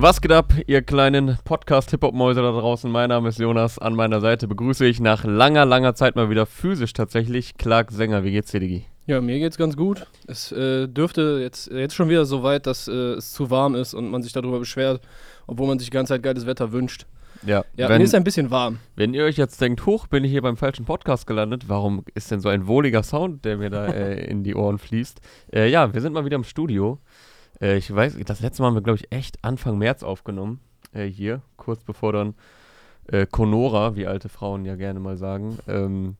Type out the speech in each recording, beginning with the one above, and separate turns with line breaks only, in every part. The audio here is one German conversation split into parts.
Was geht ab, ihr kleinen Podcast-Hip-Hop-Mäuse da draußen? Mein Name ist Jonas. An meiner Seite begrüße ich nach langer, langer Zeit mal wieder physisch tatsächlich Clark Sänger. Wie geht's dir, Digi?
Ja, mir geht's ganz gut. Es äh, dürfte jetzt, jetzt schon wieder so weit, dass äh, es zu warm ist und man sich darüber beschwert, obwohl man sich die ganze Zeit geiles Wetter wünscht.
Ja,
Ja,
wenn,
mir ist ein bisschen warm.
wenn ihr euch jetzt denkt, hoch, bin ich hier beim falschen Podcast gelandet, warum ist denn so ein wohliger Sound, der mir da äh, in die Ohren fließt? Äh, ja, wir sind mal wieder im Studio. Äh, ich weiß, das letzte Mal haben wir, glaube ich, echt Anfang März aufgenommen. Äh, hier, kurz bevor dann äh, Conora, wie alte Frauen ja gerne mal sagen. Ähm,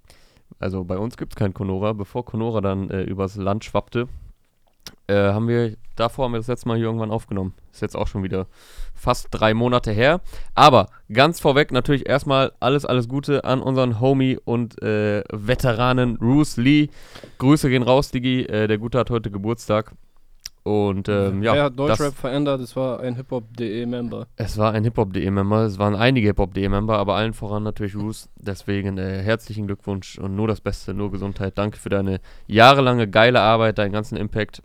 also bei uns gibt es kein Conora. Bevor Conora dann äh, übers Land schwappte, äh, haben wir, davor haben wir das letzte Mal hier irgendwann aufgenommen. Ist jetzt auch schon wieder fast drei Monate her. Aber ganz vorweg natürlich erstmal alles, alles Gute an unseren Homie und äh, Veteranen Bruce Lee. Grüße gehen raus, Digi. Äh, der Gute hat heute Geburtstag. Und ähm, ja,
er hat Deutschrap
das,
verändert, es war ein Hip-Hop.de-Member.
es war ein Hip-Hop.de-Member, es waren einige Hip-Hop.de-Member, aber allen voran natürlich Bruce. Deswegen äh, herzlichen Glückwunsch und nur das Beste, nur Gesundheit. Danke für deine jahrelange geile Arbeit, deinen ganzen Impact.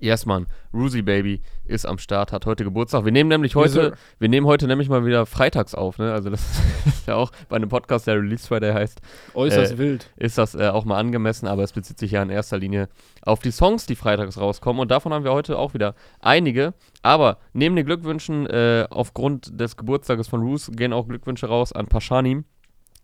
Yes, Mann. Rusi Baby ist am Start, hat heute Geburtstag. Wir nehmen nämlich
Yes,
heute,
sir.
wir nehmen heute nämlich mal wieder freitags auf, ne? Also das ist ja auch bei einem Podcast, der Release Friday heißt,
Äußerst
Äh,
wild.
ist das äh, auch mal angemessen, aber es bezieht sich ja in erster Linie auf die Songs, die freitags rauskommen. Und davon haben wir heute auch wieder einige. Aber neben den Glückwünschen äh, aufgrund des Geburtstages von Roos gehen auch Glückwünsche raus an Pashanim,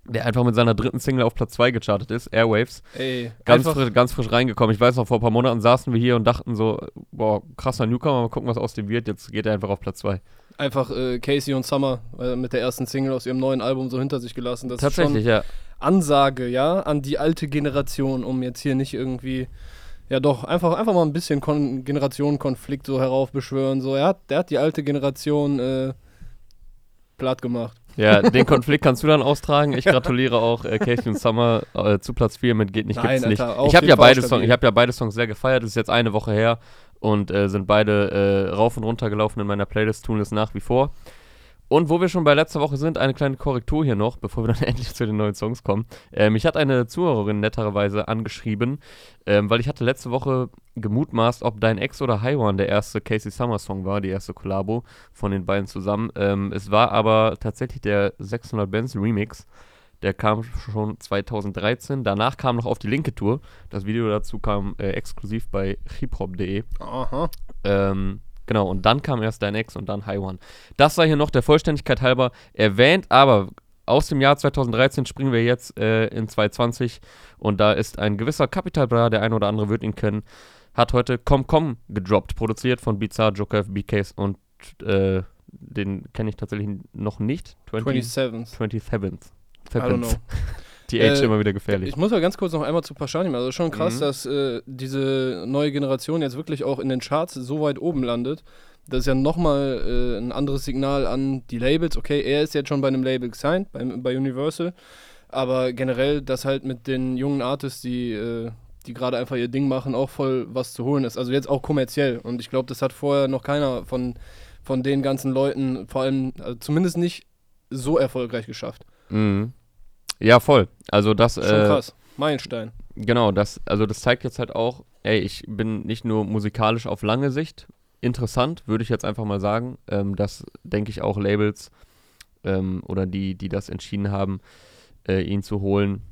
der einfach mit seiner dritten Single auf Platz 2 gechartet ist, Airwaves.
Ey,
Ganz frisch, ganz frisch reingekommen. Ich weiß noch, vor ein paar Monaten saßen wir hier und dachten so, boah, krasser Newcomer, mal gucken, was aus dem wird. Jetzt geht er einfach auf Platz 2.
einfach äh, Casey und Summer äh, mit der ersten Single aus ihrem neuen Album so hinter sich gelassen. Das
Tatsächlich,
ist
ja.
Ansage, ja, an die alte Generation, um jetzt hier nicht irgendwie, ja doch, einfach, einfach mal ein bisschen Kon Generationenkonflikt so heraufbeschwören. So, er hat, der hat die alte Generation äh, platt gemacht.
Ja, den Konflikt kannst du dann austragen. Ich gratuliere auch äh, Casey und Summer äh, zu Platz 4 mit Geht nicht,
Nein,
gibt's nicht.
Alter, auf
Ich habe ja, beide ich hab ja beide Songs sehr gefeiert. Das ist jetzt eine Woche her und äh, sind beide äh, rauf und runter gelaufen in meiner Playlist, tun es nach wie vor. Und wo wir schon bei letzter Woche sind, eine kleine Korrektur hier noch, bevor wir dann endlich zu den neuen Songs kommen. Äh, mich hat eine Zuhörerin netterweise angeschrieben, ähm, weil ich hatte letzte Woche gemutmaßt, ob Dein Ex oder Haiwan der erste Casey Summer Song war, die erste Kollabo von den beiden zusammen. Ähm, es war aber tatsächlich der 600 Bands Remix. Der kam schon 2013. Danach kam noch auf die linke Tour. Das Video dazu kam äh, exklusiv bei hiphop.de.
Aha.
Ähm, Genau, und dann kam erst Dein Ex und dann High One. Das sei hier noch der Vollständigkeit halber erwähnt, aber aus dem Jahr 2013 springen wir jetzt äh, in 2020 und da ist ein gewisser Capital Bra, der ein oder andere wird ihn kennen, hat heute Come Come gedroppt, produziert von Bizarre, Joker, BKs und äh, den kenne ich tatsächlich noch nicht. 20,
27th.
27th. 27th. TH
äh,
immer wieder gefährlich.
Ich muss mal ganz kurz noch einmal zu Paschanim. Also schon krass,
mhm.
dass äh, diese neue Generation jetzt wirklich auch in den Charts so weit oben landet. Das ist ja nochmal äh, ein anderes Signal an die Labels. Okay, er ist jetzt schon bei einem Label gesigned, bei, bei Universal. Aber generell, dass halt mit den jungen Artists, die, äh, die gerade einfach ihr Ding machen, auch voll was zu holen ist. Also jetzt auch kommerziell. Und ich glaube, das hat vorher noch keiner von, von den ganzen Leuten, vor allem also zumindest nicht so erfolgreich geschafft.
Mhm. Ja, voll. Also das
Schon
äh,
krass. Meilenstein.
Genau, das, also das zeigt jetzt halt auch, ey, ich bin nicht nur musikalisch auf lange Sicht interessant, würde ich jetzt einfach mal sagen. Ähm, das denke ich auch Labels ähm, oder die, die das entschieden haben, äh, ihn zu holen.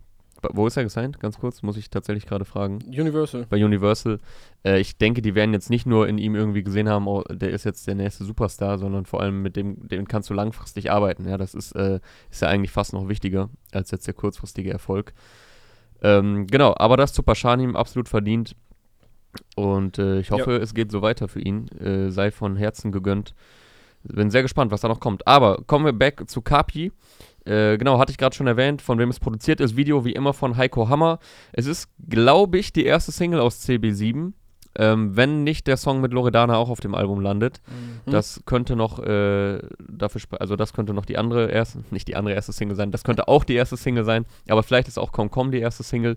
Wo ist er gesigned? Ganz kurz, muss ich tatsächlich gerade fragen.
Universal.
Bei Universal. Äh, ich denke, die werden jetzt nicht nur in ihm irgendwie gesehen haben, oh, der ist jetzt der nächste Superstar, sondern vor allem mit dem, dem kannst du langfristig arbeiten. Ja, das ist, äh, ist ja eigentlich fast noch wichtiger als jetzt der kurzfristige Erfolg. Ähm, genau, aber das zu Paschanim absolut verdient. Und äh, ich hoffe, es geht so weiter für ihn. Äh, sei von Herzen gegönnt. Bin sehr gespannt, was da noch kommt. Aber kommen wir back zu Kapi. Äh, genau, hatte ich gerade schon erwähnt, von wem es produziert ist. Video wie immer von Heiko Hammer. Es ist, glaube ich, die erste Single aus CB7. Ähm, wenn nicht der Song mit Loredana auch auf dem Album landet.
Mhm.
Das könnte noch äh, dafür, also das könnte noch die andere erste, nicht die andere erste Single sein, das könnte auch die erste Single sein, aber vielleicht ist auch Komm die erste Single.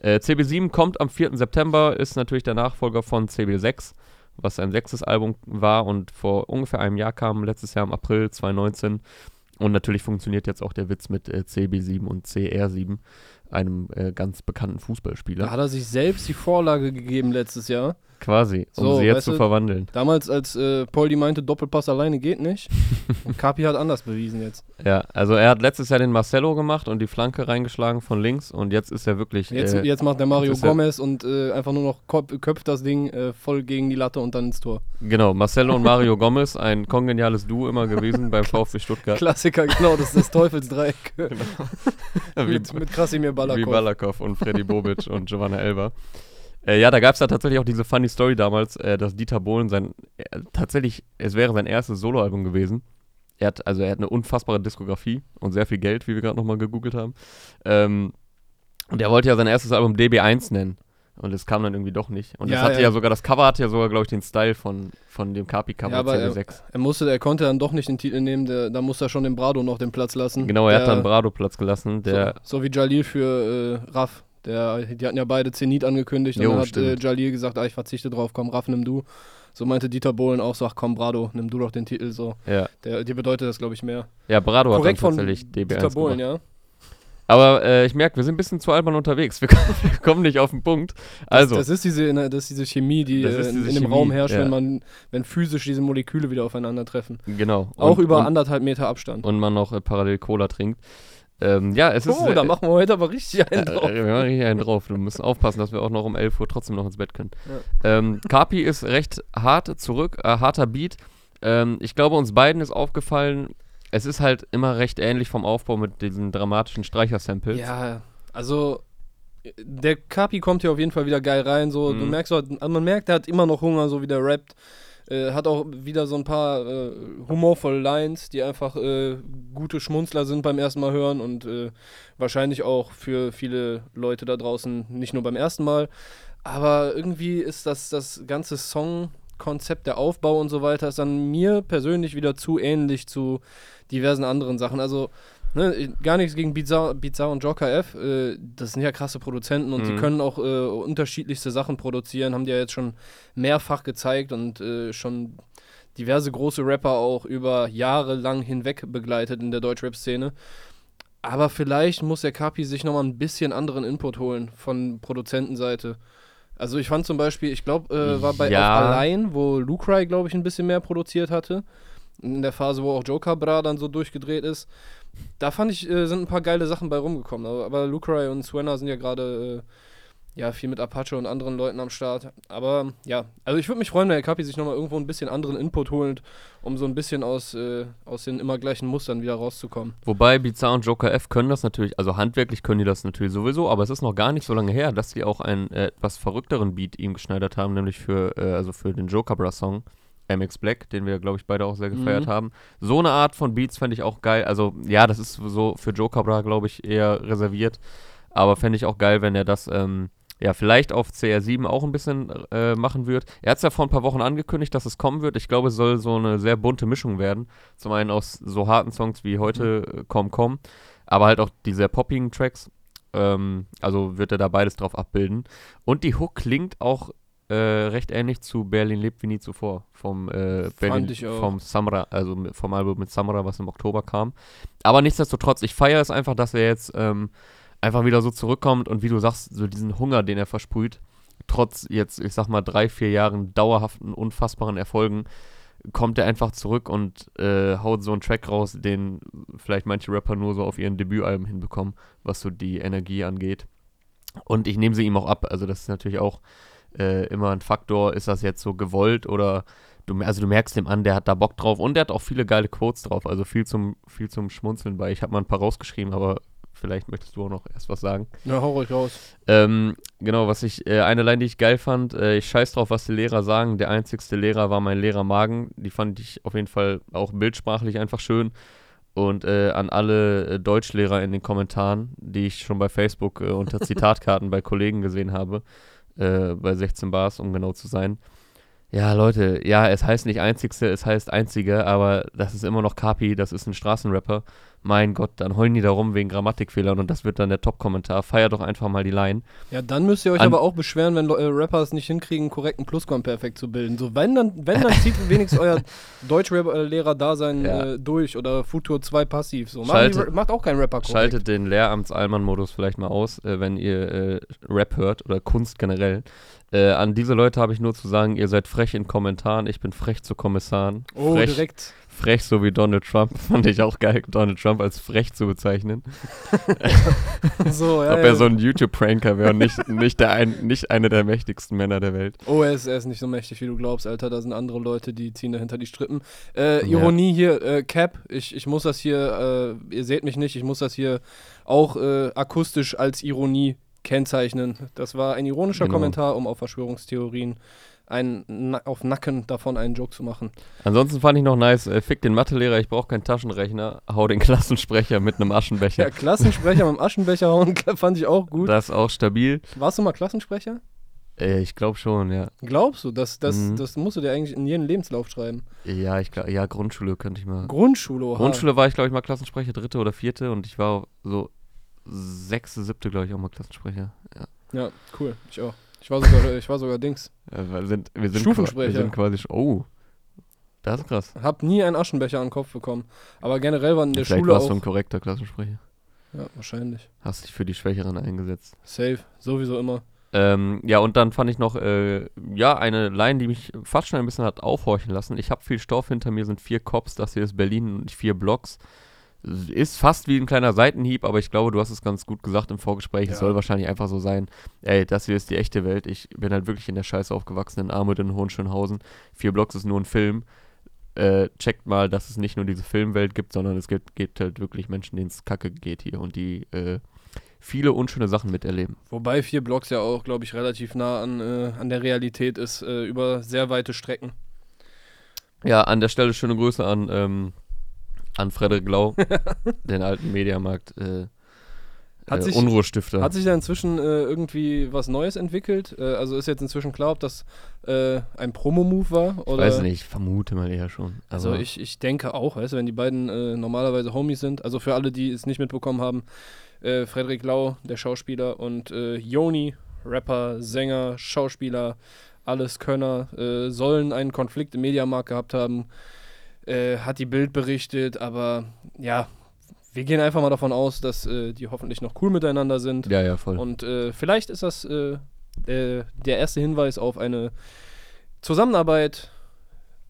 Äh, CB7 kommt am 4. September, ist natürlich der Nachfolger von CB6, was sein sechstes Album war und vor ungefähr einem Jahr kam, letztes Jahr im April 2019. Und natürlich funktioniert jetzt auch der Witz mit äh, CB7 und CR7, einem äh, ganz bekannten Fußballspieler.
Da hat er sich selbst die Vorlage gegeben letztes Jahr.
Quasi, um
So,
sie jetzt zu
du,
verwandeln.
Damals, als äh, Paul die meinte, Doppelpass alleine geht nicht. Kapi hat anders bewiesen jetzt.
Ja, also er hat letztes Jahr den Marcelo gemacht und die Flanke reingeschlagen von links und jetzt ist er wirklich.
Jetzt,
äh,
jetzt macht der Mario Gomez und äh, einfach nur noch köp köpft das Ding äh, voll gegen die Latte und dann ins Tor.
Genau, Marcelo und Mario Gomez, ein kongeniales Duo immer gewesen beim VfB Stuttgart.
Klassiker, genau, das ist das Teufelsdreieck.
Wie,
mit, mit Krasimir
wie
Balakov.
Balakov und Freddy Bobic und Giovanna Elber. Äh, ja, da gab es da tatsächlich auch diese funny Story damals, äh, dass Dieter Bohlen sein, äh, tatsächlich, es wäre sein erstes Soloalbum gewesen. Er hat, also er hat eine unfassbare Diskografie und sehr viel Geld, wie wir gerade nochmal gegoogelt haben. Ähm, und er wollte ja sein erstes Album DB1 nennen. Und es kam dann irgendwie doch nicht. Und das
Ja,
hatte ja.
ja.
sogar, das Cover hatte ja sogar, glaube ich, den Style von, von dem Kapi-Cover
Ja, aber er,
CB6.
er musste, er konnte dann doch nicht den Titel nehmen, der, da musste er schon den Brado noch den Platz lassen.
Genau, er
der,
hat dann Brado Platz gelassen, der
so, so wie Jalil für äh, Raff. Der, die hatten ja beide Zenit angekündigt
Jo,
und dann hat äh. Jalil gesagt, ah, ich verzichte drauf, komm, Raff, nimm du. So meinte Dieter Bohlen auch so, ach komm, Brado, nimm du doch den Titel. So.
ja,
Der, dir bedeutet das, glaube ich, mehr.
ja, Brado
Korrekt
hat dann tatsächlich DB1
Dieter Bohlen,
gemacht.
ja.
Aber äh, ich merke, wir sind ein bisschen zu albern unterwegs. Wir, kommen- wir kommen nicht auf den Punkt. Also,
Das ist diese, das ist diese Chemie, die
Das
äh,
ist
in,
diese
in dem
Chemie,
Raum herrscht,
ja.
wenn man, wenn physisch diese Moleküle wieder aufeinandertreffen.
genau.
Auch
Und-
über
und,
anderthalb Meter Abstand.
und man noch äh, parallel Cola trinkt. Ähm, ja, es ist.
oh, da machen wir heute aber richtig einen
äh,
drauf.
äh, wir machen richtig einen drauf. Wir müssen aufpassen, dass wir auch noch um 11 Uhr trotzdem noch ins Bett können. Ähm, Kapi ist recht hart zurück, äh, harter Beat. Ähm, ich glaube, uns beiden ist aufgefallen, es ist halt immer recht ähnlich vom Aufbau mit diesen dramatischen Streicher-Samples.
Ja, also der Kapi kommt hier auf jeden Fall wieder geil rein. So, du
Mhm.
merkst, so, also man merkt, er hat immer noch Hunger, so wie der rappt. Äh, hat auch wieder so ein paar äh, humorvolle Lines, die einfach äh, gute Schmunzler sind beim ersten Mal hören und äh, wahrscheinlich auch für viele Leute da draußen nicht nur beim ersten Mal. Aber irgendwie ist das, das ganze Songkonzept, der Aufbau und so weiter, ist dann mir persönlich wieder zu ähnlich zu diversen anderen Sachen. Also Ne, gar nichts gegen Bizarre, Bizarre und Joker F. Äh, das sind ja krasse Produzenten und die
Mhm.
können auch äh, unterschiedlichste Sachen produzieren, haben die ja jetzt schon mehrfach gezeigt und äh, schon diverse große Rapper auch über Jahre lang hinweg begleitet in der Deutschrap-Szene. Aber vielleicht muss der Kapi sich nochmal ein bisschen anderen Input holen von Produzentenseite. Also ich fand zum Beispiel, ich glaube, äh, war bei
Ja.
Allein, wo Lucry, glaube ich, ein bisschen mehr produziert hatte. In der Phase, wo auch Joker Bra dann so durchgedreht ist. Da fand ich, äh, sind ein paar geile Sachen bei rumgekommen. Aber, aber Lucry und Swenna sind ja gerade äh, ja, viel mit Apache und anderen Leuten am Start. Aber ja, also ich würde mich freuen, wenn der Kapi sich nochmal irgendwo ein bisschen anderen Input holt, um so ein bisschen aus, äh, aus den immer gleichen Mustern wieder rauszukommen.
Wobei Bizarre und Joker F können das natürlich, also handwerklich können die das natürlich sowieso, aber es ist noch gar nicht so lange her, dass die auch einen etwas verrückteren Beat ihm geschneidert haben, nämlich für, äh, also für den Joker Bra Song. MX Black, den wir, glaube ich, beide auch sehr gefeiert
Mhm.
haben. So eine Art von Beats fände ich auch geil. Also, ja, das ist so für Joker Bra, glaube ich, eher reserviert. Aber fände ich auch geil, wenn er das, ähm, ja, vielleicht auf CR7 auch ein bisschen äh, machen wird. Er hat es ja vor ein paar Wochen angekündigt, dass es kommen wird. Ich glaube, es soll so eine sehr bunte Mischung werden. Zum einen aus so harten Songs wie heute äh, Komm Komm, aber halt auch die sehr poppigen Tracks. Ähm, also wird er da beides drauf abbilden. Und die Hook klingt auch äh, recht ähnlich zu Berlin lebt wie nie zuvor. Vom äh, Berlin, vom Samra, also vom Album mit Samra, was im Oktober kam. Aber nichtsdestotrotz, ich feiere es einfach, dass er jetzt ähm, einfach wieder so zurückkommt und wie du sagst, so diesen Hunger, den er versprüht, trotz jetzt, ich sag mal, drei, vier Jahren dauerhaften, unfassbaren Erfolgen, kommt er einfach zurück und äh, haut so einen Track raus, den vielleicht manche Rapper nur so auf ihren Debütalben hinbekommen, was so die Energie angeht. Und ich nehme sie ihm auch ab. Also das ist natürlich auch äh, immer ein Faktor. Ist das jetzt so gewollt oder du, also du merkst dem an, der hat da Bock drauf und der hat auch viele geile Quotes drauf. Also viel zum, viel zum Schmunzeln bei. Ich habe mal ein paar rausgeschrieben, aber vielleicht möchtest du auch noch erst was sagen.
Ja, hau ruhig raus.
Ähm, genau, was ich, äh, eine Line, die ich geil fand, äh, ich scheiß drauf, was die Lehrer sagen. Der einzigste Lehrer war mein Lehrer Magen. Die fand ich auf jeden Fall auch bildsprachlich einfach schön. Und äh, an alle äh, Deutschlehrer in den Kommentaren, die ich schon bei Facebook äh, unter Zitatkarten bei Kollegen gesehen habe, äh, bei 16 Bars, um genau zu sein. Ja, Leute, ja, es heißt nicht einzigste, es heißt einzige, aber das ist immer noch Kapi, das ist ein Straßenrapper. Mein Gott, dann heulen die da rum wegen Grammatikfehlern und das wird dann der Top-Kommentar. Feier doch einfach mal die Line.
Ja, dann müsst ihr euch
An-
aber auch beschweren, wenn äh, Rapper es nicht hinkriegen, einen korrekten Plusquamperfekt zu bilden. So, wenn dann, wenn dann zieht wenigstens euer Deutschlehrer-Dasein
Ja.
äh, durch oder Futur 2 passiv. So,
Schaltet-
macht auch kein Rapper korrekt.
Schaltet den Lehramts-Allmann-Modus vielleicht mal aus, äh, wenn ihr äh, Rap hört oder Kunst generell. Äh, an diese Leute habe ich nur zu sagen, ihr seid frech in Kommentaren, ich bin frech zu Kommissaren.
Oh,
frech,
direkt.
Frech so wie Donald Trump. Fand ich auch geil, Donald Trump als frech zu bezeichnen.
so, ja,
Ob
ja.
er so ein YouTube-Pranker wäre und nicht, nicht, der ein, nicht einer der mächtigsten Männer der Welt.
Oh, er ist, er ist nicht so mächtig, wie du glaubst, Alter. Da sind andere Leute, die ziehen dahinter die Strippen. Äh,
Ja.
Ironie hier, äh, Cap, ich, ich muss das hier, äh, ihr seht mich nicht, ich muss das hier auch äh, akustisch als Ironie kennzeichnen. Das war ein ironischer
Genau.
Kommentar, um auf Verschwörungstheorien einen, na, auf Nacken davon einen Joke zu machen.
Ansonsten fand ich noch nice, äh, fick den Mathelehrer, ich brauche keinen Taschenrechner, hau den Klassensprecher mit einem Aschenbecher.
Ja, Klassensprecher mit dem Aschenbecher hauen, fand ich auch gut.
Das ist auch stabil.
Warst du mal Klassensprecher?
Äh, ich glaube schon, ja.
Glaubst du? Das, das,
Mhm.
das musst du dir eigentlich in jeden Lebenslauf schreiben.
Ja, ich glaube, ja, Grundschule könnte ich mal.
Grundschule, oha.
Grundschule war ich, glaube ich, mal Klassensprecher, dritte oder vierte und ich war so sechste, siebte, glaube ich, auch mal Klassensprecher. Ja.
Ja, cool. Ich auch. Ich war sogar, ich war sogar Dings.
Ja, wir sind, wir sind,
Stufensprecher.
wir sind quasi, oh, das ist krass.
Hab nie einen Aschenbecher an den Kopf bekommen. Aber generell waren in der
Vielleicht
Schule
warst
auch.
du ein korrekter Klassensprecher.
Ja, wahrscheinlich.
Hast dich für die Schwächeren eingesetzt.
Safe. Sowieso immer.
Ähm, ja, und dann fand ich noch, äh, ja, eine Line, die mich fast schon ein bisschen hat aufhorchen lassen. Ich habe viel Stoff, hinter mir sind vier Cops, das hier ist Berlin und vier Blocks. Ist fast wie ein kleiner Seitenhieb, aber ich glaube, du hast es ganz gut gesagt im Vorgespräch. Es
Ja.
soll wahrscheinlich einfach so sein, ey, das hier ist die echte Welt. Ich bin halt wirklich in der Scheiße aufgewachsen, in Armut in Hohenschönhausen. Vier Blocks ist nur ein Film. Äh, checkt mal, dass es nicht nur diese Filmwelt gibt, sondern es gibt, gibt halt wirklich Menschen, denen es kacke geht hier und die äh, viele unschöne Sachen miterleben.
Wobei vier Blocks ja auch, glaube ich, relativ nah an, äh, an der Realität ist, äh, über sehr weite Strecken.
Ja, an der Stelle schöne Grüße an, ähm, an Frederik Lau, den alten Mediamarkt äh,
Hat
äh,
sich-
Unruhestifter.
Hat sich da inzwischen äh, irgendwie was Neues entwickelt? Äh, also ist jetzt inzwischen klar, ob das äh, ein Promo-Move war? Oder?
Weiß nicht, ich vermute mal eher schon.
Also ich, ich denke auch, weißt du, wenn die beiden äh, normalerweise Homies sind, also für alle, die es nicht mitbekommen haben, Frederik Lau, der Schauspieler, und Joni, Rapper, Sänger, Schauspieler, alles Könner, sollen einen Konflikt im Mediamarkt gehabt haben, äh, hat die Bild berichtet, aber ja, wir gehen einfach mal davon aus, dass äh, die hoffentlich noch cool miteinander sind.
ja, ja, voll.
Und äh, vielleicht ist das äh, äh, der erste Hinweis auf eine Zusammenarbeit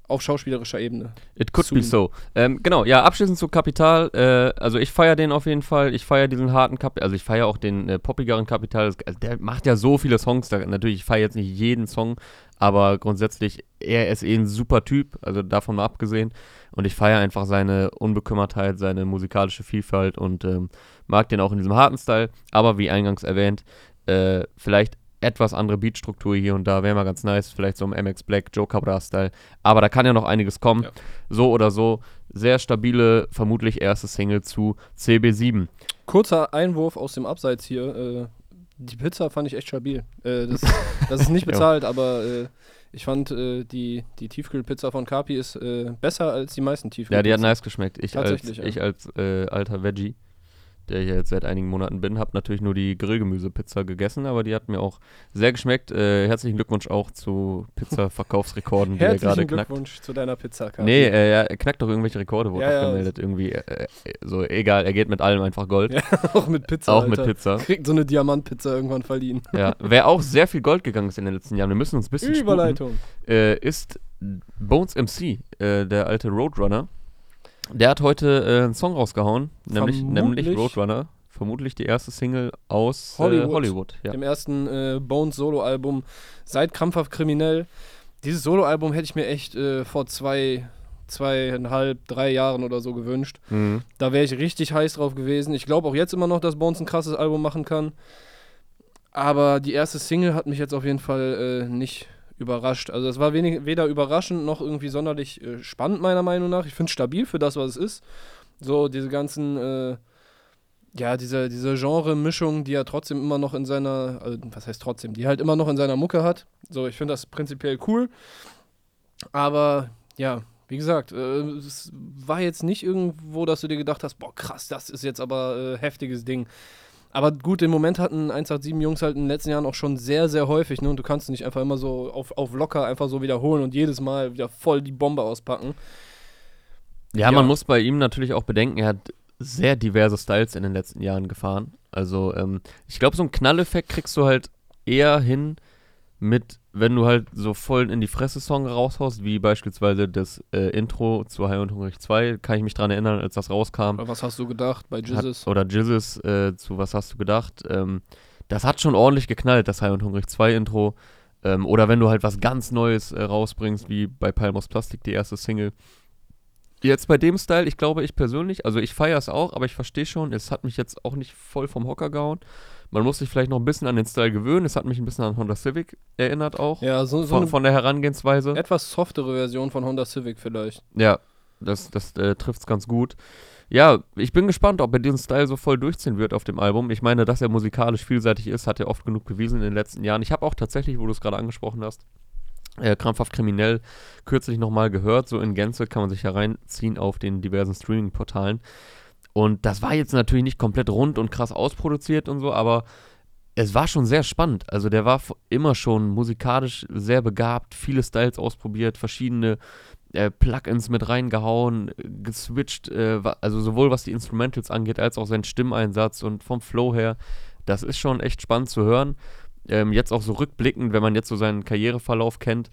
auf schauspielerischer Ebene.
It could be so. Ähm, genau, ja, abschließend zu Kapital. Äh, also ich feiere den auf jeden Fall. Ich feiere diesen harten Kapital. Also ich feiere auch den äh, poppigeren Kapital. Also der macht ja so viele Songs. Da, natürlich, ich feiere jetzt nicht jeden Song, aber grundsätzlich, er ist eh ein super Typ. Also davon mal abgesehen. Und ich feiere einfach seine Unbekümmertheit, seine musikalische Vielfalt und ähm, mag den auch in diesem harten Style. Aber wie eingangs erwähnt, äh, vielleicht etwas andere Beatstruktur hier und da wäre mal ganz nice. Vielleicht so im MX Black, Joe Cabra-Style. Aber da kann ja noch einiges kommen.
Ja.
So oder so. Sehr stabile, vermutlich erste Single zu CB7.
Kurzer Einwurf aus dem Abseits hier. Äh, die Pizza fand ich echt stabil. Äh, das, das ist nicht bezahlt, aber äh, ich fand äh, die, die Tiefkühlpizza von Kapi ist äh, besser als die meisten Tiefkühlpizzen.
Ja, die hat nice geschmeckt. Ich als,
Tatsächlich, ja.
ich als äh, alter Veggie, der hier jetzt seit einigen Monaten bin, habe natürlich nur die Grillgemüsepizza gegessen, aber die hat mir auch sehr geschmeckt. Äh, herzlichen Glückwunsch auch zu Pizza-Verkaufsrekorden, die er gerade
Herzlichen
knackt.
Glückwunsch zu deiner Pizza, Kapi.
Nee, äh, er knackt doch irgendwelche Rekorde, wurde
Ja,
doch
ja.
gemeldet. Irgendwie, äh, äh, so egal, er geht mit allem einfach Gold.
Ja, auch mit Pizza.
auch
Alter.
mit Pizza.
Kriegt so eine Diamantpizza irgendwann verliehen.
Ja. Wer auch sehr viel Gold gegangen ist in den letzten Jahren, wir müssen uns ein bisschen sputen,
Überleitung.
äh, ist Bones MC, äh, der alte Roadrunner. Der hat heute äh, einen Song rausgehauen, nämlich, nämlich Roadrunner. Vermutlich die erste Single aus
Hollywood.
Äh, Hollywood ja.
Dem ersten äh, Bones Soloalbum seit Krampfhaft Kriminell. Dieses Soloalbum hätte ich mir echt äh, vor zwei, zweieinhalb, drei Jahren oder so gewünscht.
Mhm.
Da wäre ich richtig heiß drauf gewesen. Ich glaube auch jetzt immer noch, dass Bones ein krasses Album machen kann. Aber die erste Single hat mich jetzt auf jeden Fall äh, nicht überrascht. Also es war wenig, weder überraschend noch irgendwie sonderlich äh, spannend, meiner Meinung nach. Ich finde es stabil für das, was es ist. So diese ganzen, äh, ja, diese, diese Genre-Mischung, die er trotzdem immer noch in seiner, also, was heißt trotzdem, die halt immer noch in seiner Mucke hat. So, ich finde das prinzipiell cool. Aber ja, Wie gesagt, äh, es war jetzt nicht irgendwo, dass du dir gedacht hast, boah, krass, das ist jetzt aber äh, heftiges Ding. Aber gut, den Moment hatten 187 Jungs halt in den letzten Jahren auch schon sehr, sehr häufig. Ne? Und du kannst nicht einfach immer so auf, auf locker einfach so wiederholen und jedes Mal wieder voll die Bombe auspacken.
Ja,
Ja.
man muss bei ihm natürlich auch bedenken, er hat sehr diverse Styles in den letzten Jahren gefahren. Also, ähm, ich glaube, so einen Knalleffekt kriegst du halt eher hin mit, wenn du halt so voll in die Fresse-Song raushaust, wie beispielsweise das äh, Intro zu High und Hungrig 2. Kann ich mich dran erinnern, als das rauskam.
Aber was hast du gedacht bei Jesus?
oder Jizzes äh, zu Was hast du gedacht? Ähm, das hat schon ordentlich geknallt, das High und Hungrig 2 Intro. Ähm, oder wenn du halt was ganz Neues äh, rausbringst, wie bei Palmos Plastik, die erste Single. Jetzt bei dem Style, ich glaube, ich persönlich, also ich feiere es auch, aber ich verstehe schon, es hat mich jetzt auch nicht voll vom Hocker gehauen. Man muss sich vielleicht noch ein bisschen an den Style gewöhnen. Es hat mich ein bisschen an Honda Civic erinnert auch.
Ja, so, so
von, von der Herangehensweise.
etwas softere Version von Honda Civic vielleicht.
Ja, das, das äh, trifft es ganz gut. Ja, ich bin gespannt, ob er diesen Style so voll durchziehen wird auf dem Album. Ich meine, dass er musikalisch vielseitig ist, hat er oft genug bewiesen in den letzten Jahren. Ich habe auch tatsächlich, wo du es gerade angesprochen hast, äh, krampfhaft kriminell kürzlich nochmal gehört. So in Gänze kann man sich hereinziehen auf den diversen Streaming-Portalen. Und das war jetzt natürlich nicht komplett rund und krass ausproduziert und so, aber es war schon sehr spannend. Also der war immer schon musikalisch sehr begabt, viele Styles ausprobiert, verschiedene äh, Plugins mit reingehauen, geswitcht, äh, also sowohl was die Instrumentals angeht, als auch sein Stimmeinsatz und vom Flow her. Das ist schon echt spannend zu hören. Ähm, jetzt auch so rückblickend, wenn man jetzt so seinen Karriereverlauf kennt.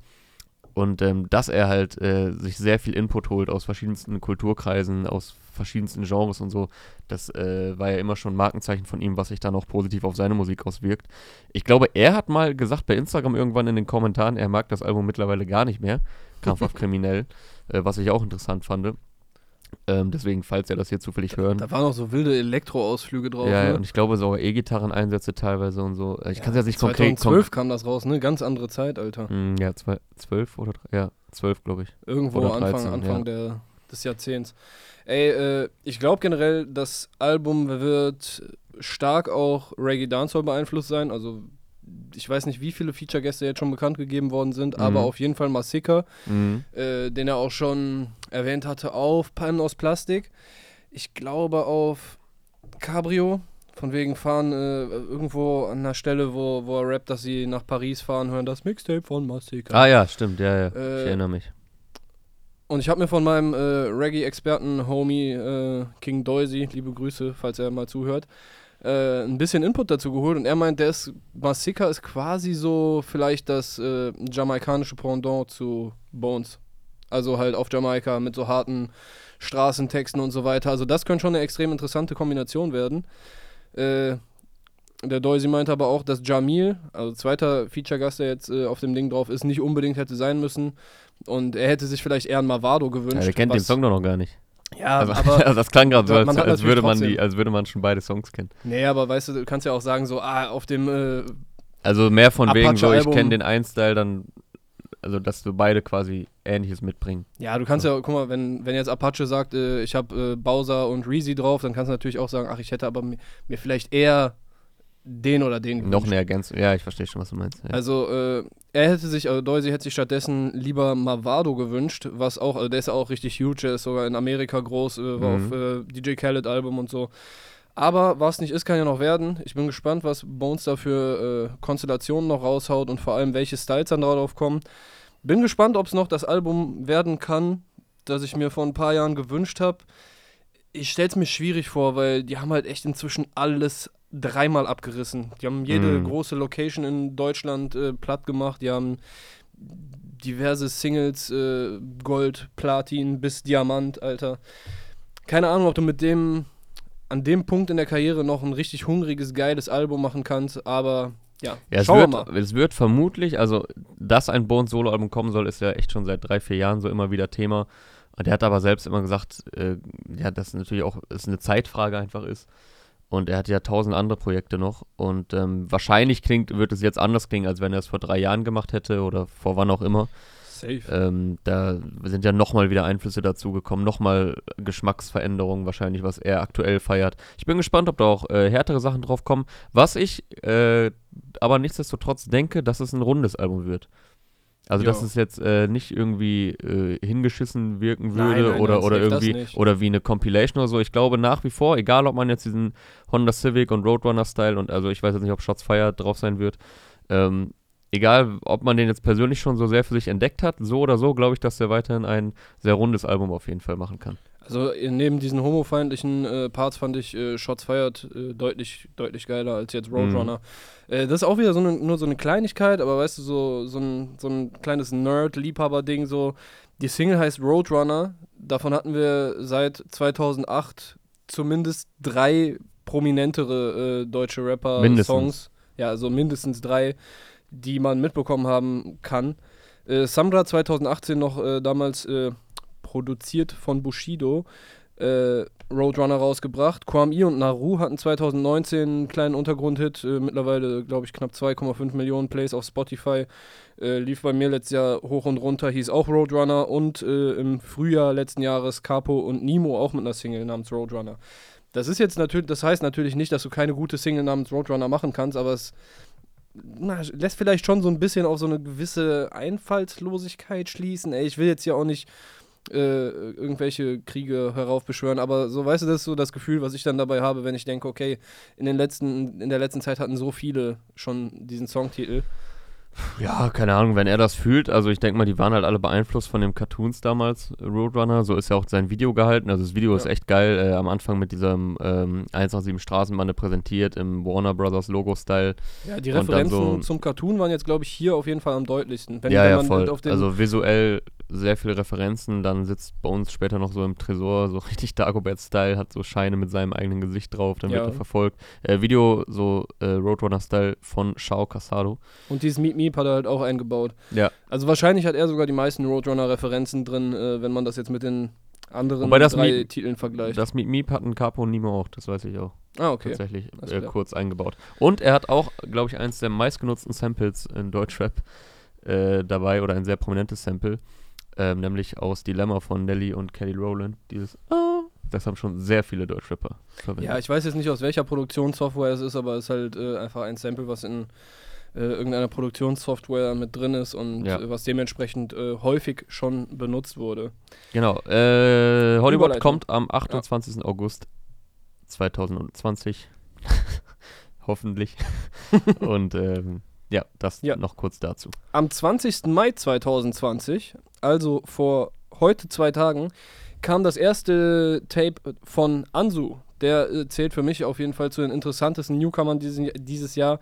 Und ähm, dass er halt äh, sich sehr viel Input holt aus verschiedensten Kulturkreisen, aus verschiedensten Genres und so, das äh, war ja immer schon ein Markenzeichen von ihm, was sich dann auch positiv auf seine Musik auswirkt. Ich glaube, er hat mal gesagt bei Instagram irgendwann in den Kommentaren, er mag das Album mittlerweile gar nicht mehr, krampfhaft kriminell, äh, was ich auch interessant fand. Ähm, deswegen, falls ihr das hier zufällig hören.
Da waren auch so wilde Elektroausflüge drauf.
ja,
ne?
und ich glaube sogar E-Gitarren-Einsätze teilweise und so. Ich kann es jetzt nicht konkret.
2012 kam das raus, ne? Ganz andere Zeit, Alter.
Hm, ja, zwei, zwölf oder ja, zwölf, glaube ich.
Irgendwo
Oder
Anfang,
13,
Anfang
ja.
der, des Jahrzehnts. Ey, äh, ich glaube generell, das Album wird stark auch Reggae Dancehall beeinflusst sein. Also ich weiß nicht, wie viele Feature-Gäste jetzt schon bekannt gegeben worden sind, aber
Mhm.
auf jeden Fall Masika,
Mhm.
äh, den er auch schon erwähnt hatte auf Palmen aus Plastik. Ich glaube auf Cabrio. Von wegen fahren äh, irgendwo an einer Stelle, wo, wo er rappt, dass sie nach Paris fahren, hören das Mixtape von Masika.
Ah ja, stimmt, ja, ja.
Äh,
ich erinnere mich.
Und ich habe mir von meinem äh, Reggae-Experten-Homie äh, King Doisy, liebe Grüße, falls er mal zuhört, äh, ein bisschen Input dazu geholt. Und er meint, der ist, Masika ist quasi so vielleicht das äh, jamaikanische Pendant zu Bones. Also halt auf Jamaika mit so harten Straßentexten und so weiter. Also das könnte schon eine extrem interessante Kombination werden. Äh, der Doisy meinte aber auch, dass Jamil, also zweiter Feature-Gast, der jetzt äh, auf dem Ding drauf ist, nicht unbedingt hätte sein müssen. Und er hätte sich vielleicht eher einen Mavado gewünscht.
Ja, der kennt den Song doch noch gar nicht.
Ja,
Also,
aber.
das klang gerade so, als, als, würde man die, als würde man schon beide Songs kennen.
nee, aber weißt du, du kannst ja auch sagen, so, ah, auf dem. Äh,
Also mehr von wegen so, ich kenne den einen Style, dann, also dass du beide quasi Ähnliches mitbringen.
ja, du kannst ja, guck mal, wenn, wenn jetzt Apache sagt, äh, ich habe äh, Bowser und Reezy drauf, dann kannst du natürlich auch sagen, ach, ich hätte aber mir, mir vielleicht eher den oder den gewünscht.
Noch eine Ergänzung. Ja, ich verstehe schon, was du meinst. Ja.
Also, äh, er hätte sich, also Doisy hätte sich stattdessen lieber Mavado gewünscht, was auch, also der ist ja auch richtig huge, der ist sogar in Amerika groß, äh, war
Mhm.
auf äh, DJ Khaled Album und so. Aber was nicht ist, kann ja noch werden. Ich bin gespannt, was Bones da für äh, Konstellationen noch raushaut und vor allem, welche Styles dann darauf kommen. Bin gespannt, ob es noch das Album werden kann, das ich mir vor ein paar Jahren gewünscht habe. Ich stelle es mir schwierig vor, weil die haben halt echt inzwischen alles dreimal abgerissen. Die haben jede
Mhm.
große Location in Deutschland äh, platt gemacht. Die haben diverse Singles, äh, Gold, Platin bis Diamant, Alter. Keine Ahnung, ob du mit dem an dem Punkt in der Karriere noch ein richtig hungriges, geiles Album machen kannst, aber ja,
Ja, es,
schauen wir
wird,
mal.
es wird vermutlich, also dass ein Bones Solo-Album kommen soll, ist ja echt schon seit drei, vier Jahren so immer wieder Thema. Und der hat aber selbst immer gesagt, äh, ja, dass natürlich auch es eine Zeitfrage einfach ist. Und er hat ja tausend andere Projekte noch. Und ähm, wahrscheinlich klingt, wird es jetzt anders klingen, als wenn er es vor drei Jahren gemacht hätte oder vor wann auch immer.
Safe.
Ähm, da sind ja nochmal wieder Einflüsse dazugekommen, nochmal Geschmacksveränderungen wahrscheinlich, was er aktuell feiert. Ich bin gespannt, ob da auch äh, härtere Sachen drauf kommen. Was ich äh, aber nichtsdestotrotz denke, dass es ein rundes Album wird. Also
Ja.
dass es jetzt äh, nicht irgendwie äh, hingeschissen wirken würde
nein,
oder,
nein,
oder
das
irgendwie oder wie eine Compilation oder so. Ich glaube nach wie vor, egal ob man jetzt diesen Honda Civic und Roadrunner Style und also ich weiß jetzt nicht, ob Shots Fire drauf sein wird. Ähm, egal, ob man den jetzt persönlich schon so sehr für sich entdeckt hat, so oder so, glaube ich, dass der weiterhin ein sehr rundes Album auf jeden Fall machen kann.
Also äh, neben diesen homofeindlichen äh, Parts fand ich äh, Shots Fired äh, deutlich, deutlich geiler als jetzt Roadrunner. Äh, das ist auch wieder so eine, nur so eine Kleinigkeit, aber weißt du, so, so, ein, so ein kleines Nerd-Liebhaber-Ding so. Die Single heißt Roadrunner. Davon hatten wir seit 2008 zumindest drei prominentere äh, deutsche Rapper-Songs. Ja, also mindestens drei, die man mitbekommen haben kann. Samra 2018 noch damals produziert von Bushido. Äh, Roadrunner rausgebracht. Kwame und Naru hatten 2019 einen kleinen Untergrundhit, äh, mittlerweile glaube ich knapp 2,5 Millionen Plays auf Spotify. Äh, lief bei mir letztes Jahr hoch und runter, hieß auch Roadrunner und äh, im Frühjahr letzten Jahres Capo und Nemo auch mit einer Single namens Roadrunner. Das ist jetzt natürlich, das heißt natürlich nicht, dass du keine gute Single namens Roadrunner machen kannst, aber es na, lässt vielleicht schon so ein bisschen auf so eine gewisse Einfallslosigkeit schließen. Ey, ich will jetzt ja auch nicht äh, irgendwelche Kriege heraufbeschwören, aber so, weißt du, das ist so das Gefühl, was ich dann dabei habe, wenn ich denke, okay, in, den letzten, in der letzten Zeit hatten so viele schon diesen Songtitel.
Ja, keine Ahnung, wenn er das fühlt. Also ich denke mal, die waren halt alle beeinflusst von dem Cartoons damals, Roadrunner. So ist ja auch sein Video gehalten. Also das Video
Ja.
ist echt geil. Äh, am Anfang mit diesem ähm, 187 Straßenbande präsentiert im Warner Brothers Logo-Style.
Ja, die Referenzen
so-
zum Cartoon waren jetzt, glaube ich, hier auf jeden Fall am deutlichsten. Wenn,
ja,
wenn
ja,
man
voll. Also visuell sehr viele Referenzen. Dann sitzt bei uns später noch so im Tresor, so richtig Dagobert-Style, hat so Scheine mit seinem eigenen Gesicht drauf. Dann
Ja.
wird er verfolgt. Äh, Video so äh, Roadrunner-Style von Shao Casado.
Und dieses Meet Meep hat er halt auch eingebaut.
Ja.
Also wahrscheinlich hat er sogar die meisten Roadrunner-Referenzen drin, äh, wenn man das jetzt mit den anderen
Wobei das
drei
Meep-
Titeln vergleicht.
Das Meet Meep hatten Capo und Nemo auch, das weiß ich auch.
ah, okay.
tatsächlich äh, kurz eingebaut. Und er hat auch, glaube ich, eines der meistgenutzten Samples in Deutschrap äh, dabei oder ein sehr prominentes Sample, ähm, nämlich aus Dilemma von Nelly und Kelly Rowland. Dieses oh, das haben schon sehr viele Deutschrapper verwendet.
Ja, ich weiß jetzt nicht, aus welcher Produktionssoftware es ist, aber es ist halt äh, einfach ein Sample, was in äh, irgendeiner Produktionssoftware mit drin ist und
Ja.
äh, was dementsprechend äh, häufig schon benutzt wurde.
Genau. Äh, Hollywood kommt am 28. August 2020. Hoffentlich. und ähm, ja, das
Ja.
noch kurz dazu.
Am 20. Mai 2020, also vor heute zwei Tagen, kam das erste Tape von Ansu. Der äh, zählt für mich auf jeden Fall zu den interessantesten Newcomern diesen, dieses Jahr.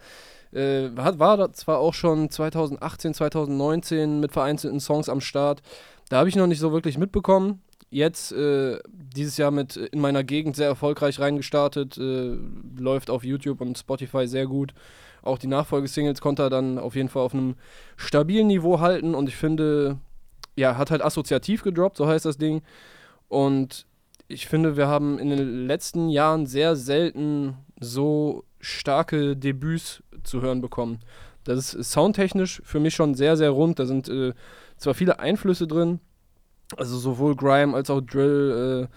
Äh, hat, war da zwar auch schon 2018, 2019 mit vereinzelten Songs am Start. Da habe ich noch nicht so wirklich mitbekommen. Jetzt äh, dieses Jahr mit äh, in meiner Gegend sehr erfolgreich reingestartet. Äh, läuft auf YouTube und Spotify sehr gut. Auch die Nachfolgesingles konnte er dann auf jeden Fall auf einem stabilen Niveau halten und ich finde, ja, hat halt assoziativ gedroppt, so heißt das Ding. Und ich finde, wir haben in den letzten Jahren sehr selten so starke Debüts zu hören bekommen. Das ist soundtechnisch für mich schon sehr, sehr rund. Da sind äh, zwar viele Einflüsse drin, also sowohl Grime als auch Drill, äh,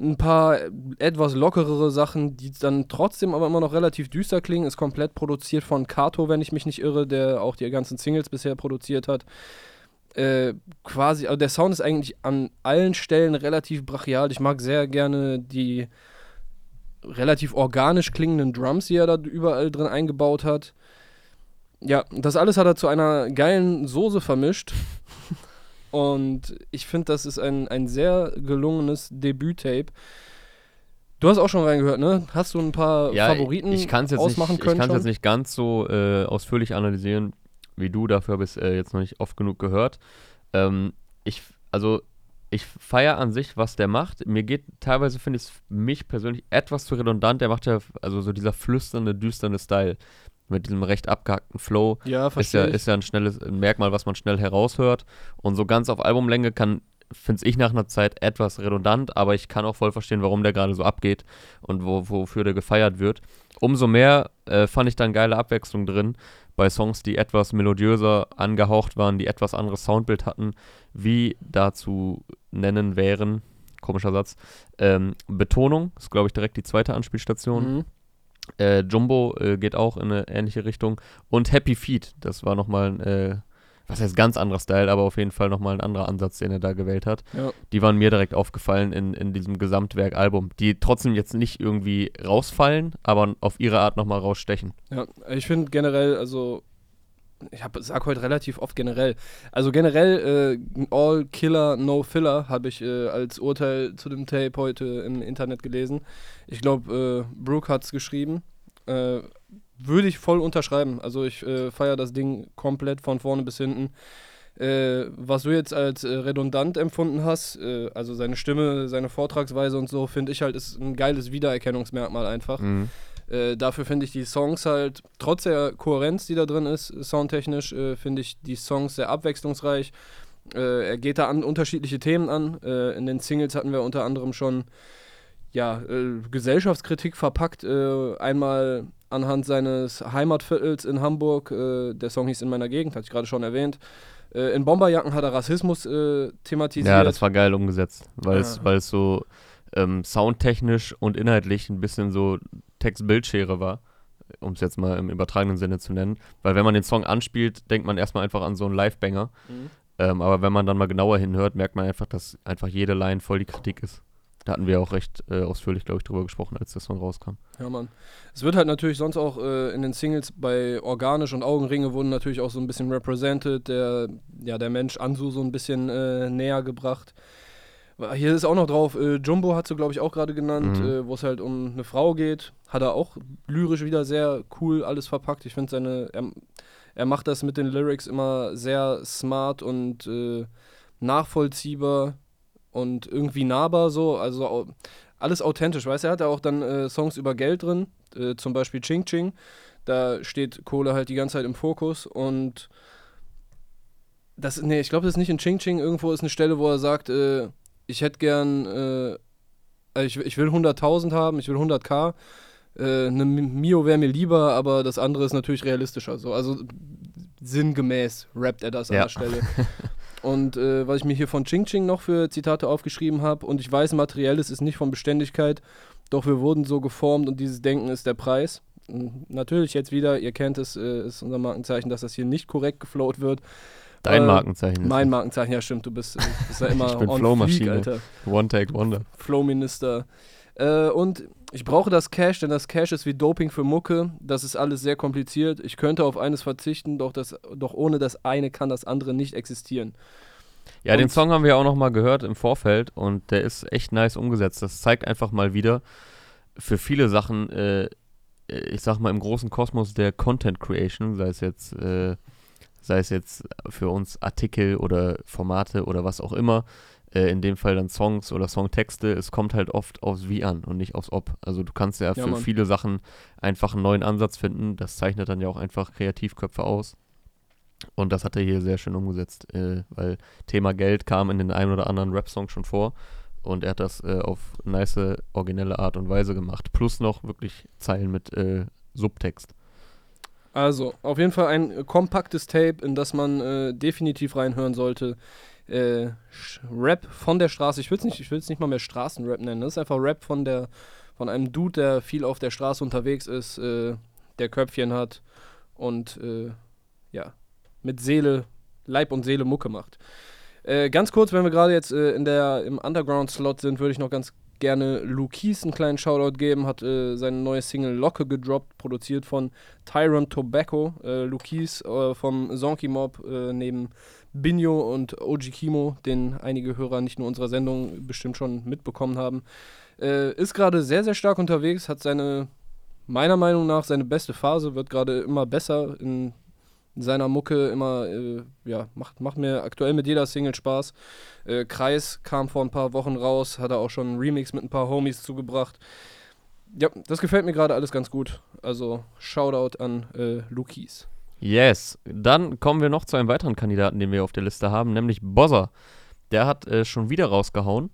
ein paar etwas lockerere Sachen, die dann trotzdem aber immer noch relativ düster klingen. Ist komplett produziert von Kato, wenn ich mich nicht irre, der auch die ganzen Singles bisher produziert hat. Äh, quasi, also der Sound ist eigentlich an allen Stellen relativ brachial. Ich mag sehr gerne die relativ organisch klingenden Drums, die er da überall drin eingebaut hat. Ja, das alles hat er zu einer geilen Soße vermischt. Und ich finde, das ist ein, ein sehr gelungenes Debüt-Tape. Du hast auch schon reingehört, ne? Hast du ein paar Favoriten
ich kann's jetzt
ausmachen
nicht,
können
Ich kann es jetzt nicht ganz so äh, ausführlich analysieren wie du. Dafür habe ich es äh, jetzt noch nicht oft genug gehört. Ähm, ich, also, ich feiere an sich, was der macht. Mir geht teilweise, finde ich es mich persönlich etwas zu redundant. Der macht ja, also so dieser flüsternde, düsterne Style mit diesem recht abgehackten Flow.
Ja,
Ist ja, ist ja ein schnelles Merkmal, was man schnell heraushört. Und so ganz auf Albumlänge kann, finde ich nach einer Zeit etwas redundant, aber ich kann auch voll verstehen, warum der gerade so abgeht und wo, wofür der gefeiert wird. Umso mehr äh, fand ich dann geile Abwechslung drin bei Songs, die etwas melodiöser angehaucht waren, die etwas anderes Soundbild hatten, wie dazu nennen wären, komischer Satz, ähm, Betonung, ist glaube ich direkt die zweite Anspielstation.
Mhm.
Äh, Jumbo äh, geht auch in eine ähnliche Richtung. Und Happy Feet, das war nochmal ein, äh, was heißt ganz anderer Style, aber auf jeden Fall nochmal ein anderer Ansatz, den er da gewählt hat.
Ja.
Die waren mir direkt aufgefallen in, in diesem Gesamtwerk-Album, die trotzdem jetzt nicht irgendwie rausfallen, aber auf ihre Art nochmal rausstechen.
Ja, ich finde generell, also ich hab, sag heute relativ oft generell. Also generell äh, All Killer, No Filler habe ich äh, als Urteil zu dem Tape heute im Internet gelesen. Ich glaube, äh, Brooke hat es geschrieben. Äh, würde ich voll unterschreiben. Also ich äh, feiere das Ding komplett von vorne bis hinten. Äh, was du jetzt als äh, redundant empfunden hast, also seine Stimme, seine Vortragsweise und so, finde ich halt, ist ein geiles Wiedererkennungsmerkmal einfach.
Mhm.
Äh, dafür finde ich die Songs halt, trotz der Kohärenz, die da drin ist, soundtechnisch, äh, finde ich die Songs sehr abwechslungsreich. Äh, er geht da an unterschiedliche Themen an. Äh, in den Singles hatten wir unter anderem schon ja, äh, Gesellschaftskritik verpackt. Einmal anhand seines Heimatviertels in Hamburg. der Song hieß In meiner Gegend, hatte ich gerade schon erwähnt. in Bomberjacken hat er Rassismus thematisiert.
Ja, das war geil umgesetzt, weil es
Ja.
weil es so ähm, soundtechnisch und inhaltlich ein bisschen so Text-Bildschere war, um es jetzt mal im übertragenen Sinne zu nennen. Weil wenn man den Song anspielt, denkt man erstmal einfach an so einen Live-Banger.
Mhm.
Ähm, aber wenn man dann mal genauer hinhört, merkt man einfach, dass einfach jede Line voll die Kritik ist. Da hatten wir auch recht äh, ausführlich, glaube ich, drüber gesprochen, als der Song rauskam.
Ja, Mann. Es wird halt natürlich sonst auch äh, in den Singles bei Organisch und Augenringe wurden natürlich auch so ein bisschen represented, der, ja, der Mensch Ansu so ein bisschen äh, näher gebracht. Hier ist auch noch drauf, äh, Jumbo hat sie, glaube ich, auch gerade genannt,
Mhm.
äh, wo es halt um eine Frau geht. Hat er auch lyrisch wieder sehr cool alles verpackt. Ich finde seine, er, er macht das mit den Lyrics immer sehr smart und äh, nachvollziehbar und irgendwie nahbar so. Also alles authentisch, weißt du? Er hat ja auch dann äh, Songs über Geld drin, äh, zum Beispiel Ching Ching. Da steht Kohle halt die ganze Zeit im Fokus und das, nee, ich glaube, das ist nicht in Ching Ching. Irgendwo ist eine Stelle, wo er sagt, äh, ich hätte gern, äh, also ich, ich will 100.000 haben, ich will 100k. Äh, eine Mio wäre mir lieber, aber das andere ist natürlich realistischer. So. Also sinngemäß rappt er das an
Ja.
der Stelle. Und äh, was ich mir hier von Ching Ching noch für Zitate aufgeschrieben habe, und ich weiß, Materielles ist nicht von Beständigkeit, doch wir wurden so geformt und dieses Denken ist der Preis. Und natürlich jetzt wieder, ihr kennt es, äh, ist unser Markenzeichen, dass das hier nicht korrekt geflowt wird.
Dein
Äh,
Markenzeichen
Mein. Markenzeichen, ja stimmt, du bist, bist ja immer
Ich bin
on
Flowmaschine.
Alter.
One Take Wonder.
Flow-Minister. Äh, und ich brauche das Cash, denn das Cash ist wie Doping für Mucke. Das ist alles sehr kompliziert. Ich könnte auf eines verzichten, doch, das, doch ohne das eine kann das andere nicht existieren.
Ja, den
Und-
Song haben wir auch noch mal gehört im Vorfeld und der ist echt nice umgesetzt. Das zeigt einfach mal wieder für viele Sachen, äh, ich sag mal im großen Kosmos der Content Creation, sei es jetzt, äh, sei es jetzt für uns Artikel oder Formate oder was auch immer, äh, in dem Fall dann Songs oder Songtexte, es kommt halt oft aufs Wie an und nicht aufs Ob. Also du kannst ja,
Ja,
für
Mann.
viele Sachen einfach einen neuen Ansatz finden. Das zeichnet dann ja auch einfach Kreativköpfe aus. Und das hat er hier sehr schön umgesetzt, äh, weil Thema Geld kam in den einen oder anderen Rap-Song schon vor und er hat das äh, auf nice, originelle Art und Weise gemacht. Plus noch wirklich Zeilen mit äh, Subtext.
Also, auf jeden Fall ein äh, kompaktes Tape, in das man äh, definitiv reinhören sollte. Äh, Rap von der Straße. Ich will es nicht, nicht mal mehr Straßenrap nennen. Das ist einfach Rap von der von einem Dude, der viel auf der Straße unterwegs ist, äh, der Köpfchen hat und äh, ja, mit Seele, Leib und Seele Mucke macht. Äh, ganz kurz, wenn wir gerade jetzt in der, im Underground-Slot sind, würde ich noch ganz gerne Lukis einen kleinen Shoutout geben. Hat äh, seine neue Single Locke gedroppt, produziert von Tyrant Tobacco. Äh, Lukis äh, vom Zonky Mob äh, neben Binho und OG Kimo, den einige Hörer nicht nur unserer Sendung bestimmt schon mitbekommen haben. Äh, ist gerade sehr, sehr stark unterwegs, hat seine, meiner Meinung nach, seine beste Phase, wird gerade immer besser in seiner Mucke, immer, äh, ja, macht, macht mir aktuell mit jeder Single Spaß. Äh, Kreis kam vor ein paar Wochen raus, hat er auch schon einen Remix mit ein paar Homies zugebracht. Ja, das gefällt mir gerade alles ganz gut. Also Shoutout an äh, Lukis.
Yes. Dann kommen wir noch zu einem weiteren Kandidaten, den wir auf der Liste haben, nämlich Bozza. Der hat äh, schon wieder rausgehauen.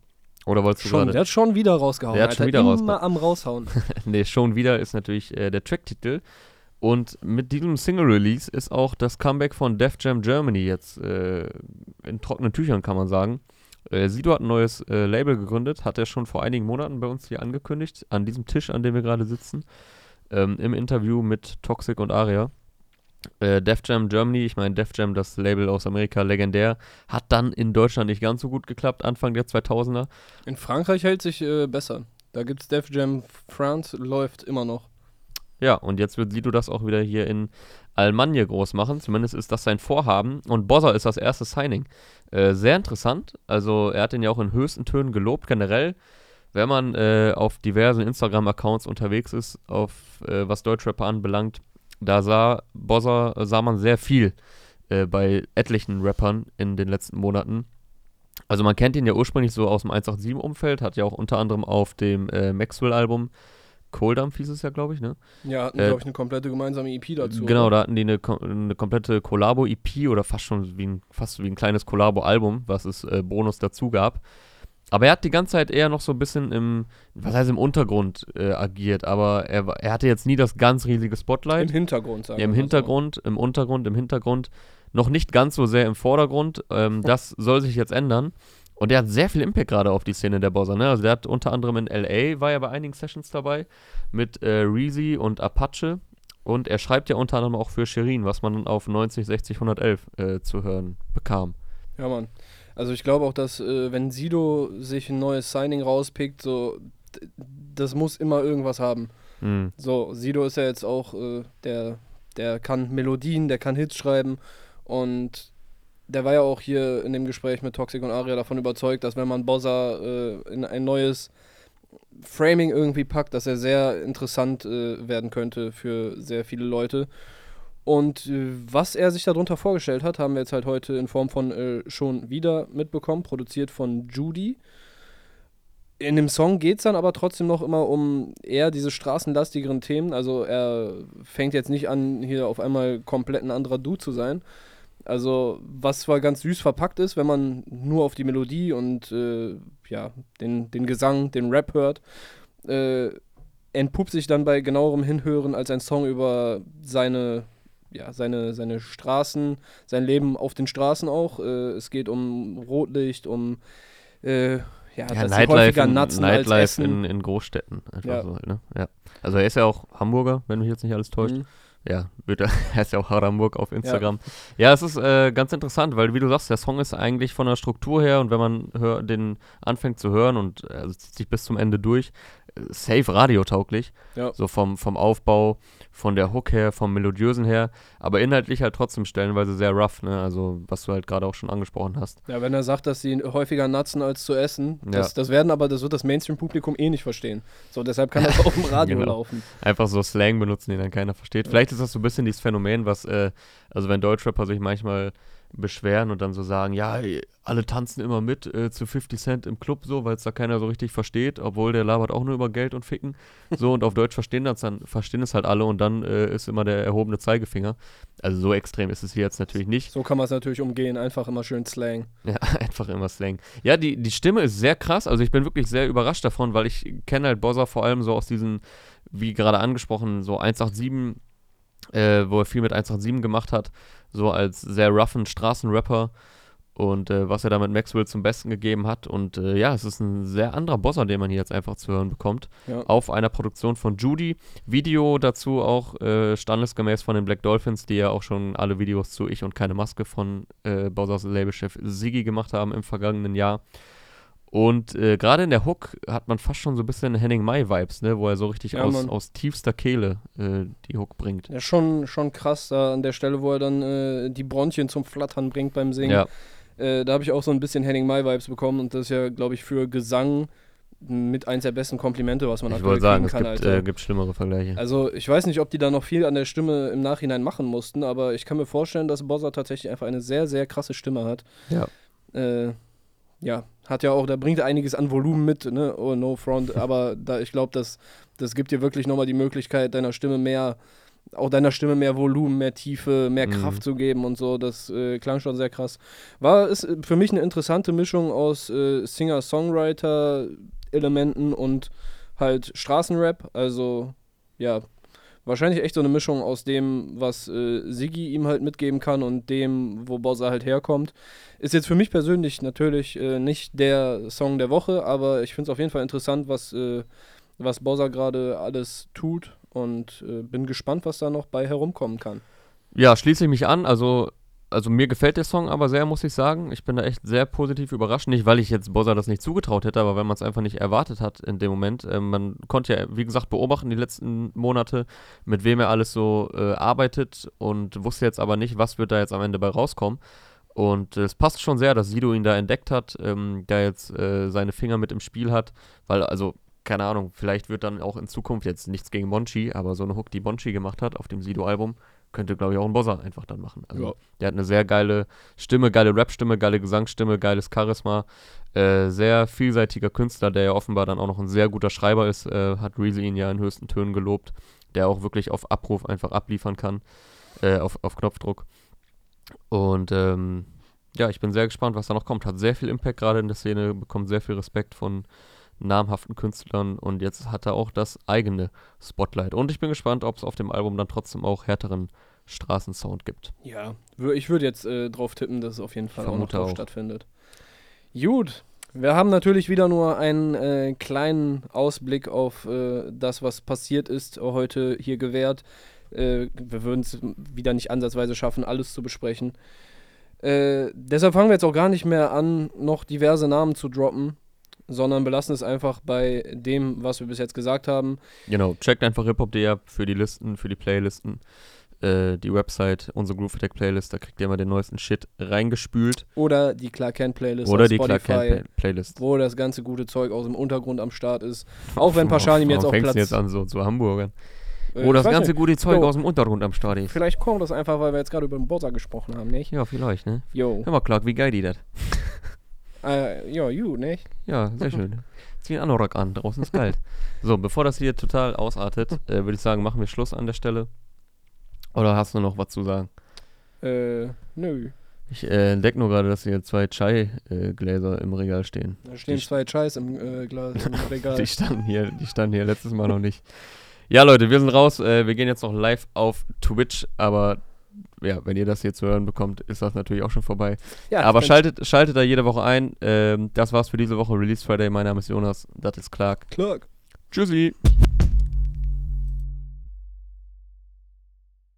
Oder wolltest du
Schon,
gerade?
der hat schon wieder rausgehauen.
Der hat
Alter.
schon wieder
Immer
rausgehauen.
am raushauen.
nee, schon wieder ist natürlich äh, der Tracktitel. Und mit diesem Single-Release ist auch das Comeback von Def Jam Germany jetzt äh, in trockenen Tüchern, kann man sagen. Äh, Sido hat ein neues äh, Label gegründet, hat er schon vor einigen Monaten bei uns hier angekündigt, an diesem Tisch, an dem wir gerade sitzen, ähm, im Interview mit Toxic und Aria. Äh, Def Jam Germany, ich meine, Def Jam, das Label aus Amerika, legendär, hat dann in Deutschland nicht ganz so gut geklappt, Anfang der 2000er.
In Frankreich hält sich äh, besser. Da gibt es Def Jam France, läuft immer noch.
Ja, und jetzt wird Sido das auch wieder hier in Almanje groß machen. Zumindest ist das sein Vorhaben. Und Bozza ist das erste Signing. Äh, sehr interessant. Also, er hat ihn ja auch in höchsten Tönen gelobt, generell. Wenn man äh, auf diversen Instagram-Accounts unterwegs ist, auf äh, was Deutschrapper anbelangt, da sah Bozza, sah man sehr viel äh, bei etlichen Rappern in den letzten Monaten. Also man kennt ihn ja ursprünglich so aus dem 187-Umfeld, hat ja auch unter anderem auf dem äh, Maxwell-Album Kohldampf hieß es ja, glaube ich, ne?
Ja, hatten,
Äh,
glaube ich, eine komplette gemeinsame EP dazu.
Genau,
oder?
da hatten die eine, eine komplette Collabo-EP oder fast schon wie ein, fast wie ein kleines Collabo-Album, was es äh, Bonus dazu gab. Aber er hat die ganze Zeit eher noch so ein bisschen im, was heißt im Untergrund äh, agiert, aber er, war- er hatte jetzt nie das ganz riesige Spotlight.
Im Hintergrund, sagen
Ja, im
mal so.
Hintergrund, im Untergrund, im Hintergrund. Noch nicht ganz so sehr im Vordergrund. Ähm, das soll sich jetzt ändern. Und der hat sehr viel Impact gerade auf die Szene der Bossa. Ne? Also der hat unter anderem in LA, war ja bei einigen Sessions dabei, mit äh, Reezy und Apache. Und er schreibt ja unter anderem auch für Shirin, was man dann auf 90, 60, 111 äh, zu hören bekam.
Ja, Mann. Also ich glaube auch, dass äh, wenn Sido sich ein neues Signing rauspickt, so das muss immer irgendwas haben.
Hm.
So, Sido ist ja jetzt auch, äh, der, der kann Melodien, der kann Hits schreiben und der war ja auch hier in dem Gespräch mit Toxic und Aria davon überzeugt, dass wenn man Bossa äh, in ein neues Framing irgendwie packt, dass er sehr interessant äh, werden könnte für sehr viele Leute. Und äh, was er sich darunter vorgestellt hat, haben wir jetzt halt heute in Form von äh, schon wieder mitbekommen, produziert von Judy. In dem Song geht es dann aber trotzdem noch immer um eher diese straßenlastigeren Themen. Also er fängt jetzt nicht an, hier auf einmal komplett ein anderer Dude zu sein. Also was zwar ganz süß verpackt ist, wenn man nur auf die Melodie und äh, ja, den, den Gesang, den Rap hört, äh, entpuppt sich dann bei genauerem Hinhören als ein Song über seine, ja, seine, seine Straßen, sein Leben auf den Straßen auch. Äh, es geht um Rotlicht, um äh, ja,
Ja,
sie
Nightlife,
häufiger
in, Nightlife in, in Großstädten.
Ja.
so ne? ja. Also er ist ja auch Hamburger, wenn mich jetzt nicht alles täuscht.
Mhm.
Ja, wird ist ja auch Haramburg auf Instagram. Ja, es ist äh, ganz interessant, weil wie du sagst, der Song ist eigentlich von der Struktur her und wenn man hör, den anfängt zu hören und äh, also zieht sich bis zum Ende durch, äh, safe radiotauglich.
Ja.
So vom, vom Aufbau, von der Hook her, vom Melodiösen her, aber inhaltlich halt trotzdem stellenweise sehr rough, ne? Also was du halt gerade auch schon angesprochen hast.
Ja, wenn er sagt, dass sie häufiger natzen als zu essen, das,
Ja.
das werden aber, das wird das Mainstream-Publikum eh nicht verstehen. So, deshalb kann das auch im Radio
Genau.
laufen.
Einfach so Slang benutzen, den dann keiner versteht. Vielleicht ist das so ein bisschen dieses Phänomen, was, äh, also wenn Deutschrapper sich manchmal beschweren und dann so sagen, ja, alle tanzen immer mit äh, zu 50 Cent im Club so, weil es da keiner so richtig versteht, obwohl der labert auch nur über Geld und Ficken. So und auf Deutsch verstehen das dann, verstehen es halt alle und dann äh, ist immer der erhobene Zeigefinger. Also so extrem ist es hier jetzt natürlich nicht.
So kann man es natürlich umgehen, einfach immer schön Slang.
Ja, einfach immer Slang. Ja, die, die Stimme ist sehr krass. Also ich bin wirklich sehr überrascht davon, weil ich kenne halt Bozza vor allem so aus diesen, wie gerade angesprochen, so 187, äh, wo er viel mit 187 gemacht hat, so als sehr roughen Straßenrapper und äh, was er da mit Maxwell zum Besten gegeben hat. Und äh, ja, es ist ein sehr anderer Bozza, den man hier jetzt einfach zu hören bekommt.
Ja.
Auf einer Produktion von Judy. Video dazu auch äh, standesgemäß von den Black Dolphins, die ja auch schon alle Videos zu Ich und keine Maske von äh, Bozzas Labelchef Siggi gemacht haben im vergangenen Jahr. Und äh, gerade in der Hook hat man fast schon so ein bisschen Henning Mai-Vibes, ne? wo er so richtig
Ja,
aus, aus tiefster Kehle äh, die Hook bringt.
Ja, schon, schon krass da an der Stelle, wo er dann äh, die Bronchien zum Flattern bringt beim Singen.
Ja,
Äh, da habe ich auch so ein bisschen Henning Mai-Vibes bekommen und das ist ja, glaube ich, für Gesang mit eins der besten Komplimente, was man
ich
aktuell
wollte sagen,
kriegen
es
kann,
gibt,
Alter.
äh, gibt schlimmere Vergleiche.
Also ich weiß nicht, ob die da noch viel an der Stimme im Nachhinein machen mussten, aber ich kann mir vorstellen, dass Bozza tatsächlich einfach eine sehr, sehr krasse Stimme hat.
Ja.
Äh, ja, hat ja auch, da bringt er einiges an Volumen mit, ne? Oh, no front, aber da, ich glaube, das, das gibt dir wirklich nochmal die Möglichkeit, deiner Stimme mehr, auch deiner Stimme mehr Volumen, mehr Tiefe, mehr
Mhm.
Kraft zu geben und so. Das äh, klang schon sehr krass. War ist äh, für mich eine interessante Mischung aus äh, Singer-Songwriter-Elementen und halt Straßenrap. Also, ja, wahrscheinlich echt so eine Mischung aus dem, was äh, Siggi ihm halt mitgeben kann und dem, wo Bozza halt herkommt. Ist jetzt für mich persönlich natürlich äh, nicht der Song der Woche, aber ich finde es auf jeden Fall interessant, was, äh, was Bozza gerade alles tut und äh, bin gespannt, was da noch bei herumkommen kann.
Ja, schließe ich mich an. Also, also mir gefällt der Song aber sehr, muss ich sagen. Ich bin da echt sehr positiv überrascht. Nicht, weil ich jetzt Bossa das nicht zugetraut hätte, aber weil man es einfach nicht erwartet hat in dem Moment. Ähm, man konnte ja, wie gesagt, beobachten die letzten Monate, mit wem er alles so äh, arbeitet und wusste jetzt aber nicht, was wird da jetzt am Ende bei rauskommen. Und äh, es passt schon sehr, dass Sido ihn da entdeckt hat, ähm, der jetzt äh, seine Finger mit im Spiel hat, weil, also, keine Ahnung, vielleicht wird dann auch in Zukunft jetzt nichts gegen Monchi, aber so eine Hook, die Monchi gemacht hat auf dem Sido-Album, könnte, glaube ich, auch ein Bossa einfach dann machen. Also,
Ja.
der hat eine sehr geile Stimme, geile Rap-Stimme, geile Gesangsstimme, geiles Charisma. Äh, sehr vielseitiger Künstler, der ja offenbar dann auch noch ein sehr guter Schreiber ist, äh, hat Reezy ihn ja in höchsten Tönen gelobt, der auch wirklich auf Abruf einfach abliefern kann, äh, auf, auf Knopfdruck. Und ähm, ja, ich bin sehr gespannt, was da noch kommt. Hat sehr viel Impact gerade in der Szene, bekommt sehr viel Respekt von namhaften Künstlern und jetzt hat er auch das eigene Spotlight. Und ich bin gespannt, ob es auf dem Album dann trotzdem auch härteren Straßensound gibt.
Ja, ich würde jetzt äh, drauf tippen, dass es auf jeden Fall auch noch drauf
auch.
stattfindet. Gut, wir haben natürlich wieder nur einen äh, kleinen Ausblick auf äh, das, was passiert ist, heute hier gewährt. Äh, wir würden es wieder nicht ansatzweise schaffen, alles zu besprechen. Äh, deshalb fangen wir jetzt auch gar nicht mehr an, noch diverse Namen zu droppen, sondern belassen es einfach bei dem, was wir bis jetzt gesagt haben.
Genau, checkt einfach hiphop.de ab für die Listen, für die Playlisten. Äh, die Website, unsere Groove Attack Playlist, da kriegt ihr immer den neuesten Shit reingespült.
Oder die Clark Kent Playlist
Oder die Clark
Spotify.
Kent Play Playlist.
wo das ganze gute Zeug aus dem Untergrund am Start ist. Auch wenn Paschanim jetzt
fängst
Platz...
jetzt an, so zu Hamburgern?
Äh,
das ganze
nicht.
gute Zeug
Jo.
aus dem Untergrund am Start ist.
Vielleicht kommt das einfach, weil wir jetzt gerade über den Bossa gesprochen haben, nicht?
Ja, vielleicht, ne?
Jo.
Hör mal, Clark, wie geil die das.
Äh, ja, you, nicht?
Ja, sehr schön. Zieh einen Anorak an, draußen ist kalt. So, bevor das hier total ausartet, äh, würde ich sagen, machen wir Schluss an der Stelle. Oder hast du noch was zu sagen?
Äh, nö.
Ich äh, entdecke nur gerade, dass hier zwei Chai-Gläser im Regal stehen.
Da stehen
Die-
zwei Scheiß im äh, Glas im Regal.
Die standen hier, die standen hier letztes Mal noch nicht. Ja, Leute, wir sind raus. Äh, wir gehen jetzt noch live auf Twitch, aber ja, wenn ihr das hier zu hören bekommt, ist das natürlich auch schon vorbei.
ja,
aber schaltet, schaltet da jede Woche ein. Ähm, das war's für diese Woche. Release Friday. Mein Name ist Jonas. Das ist Clark.
Clark.
Tschüssi.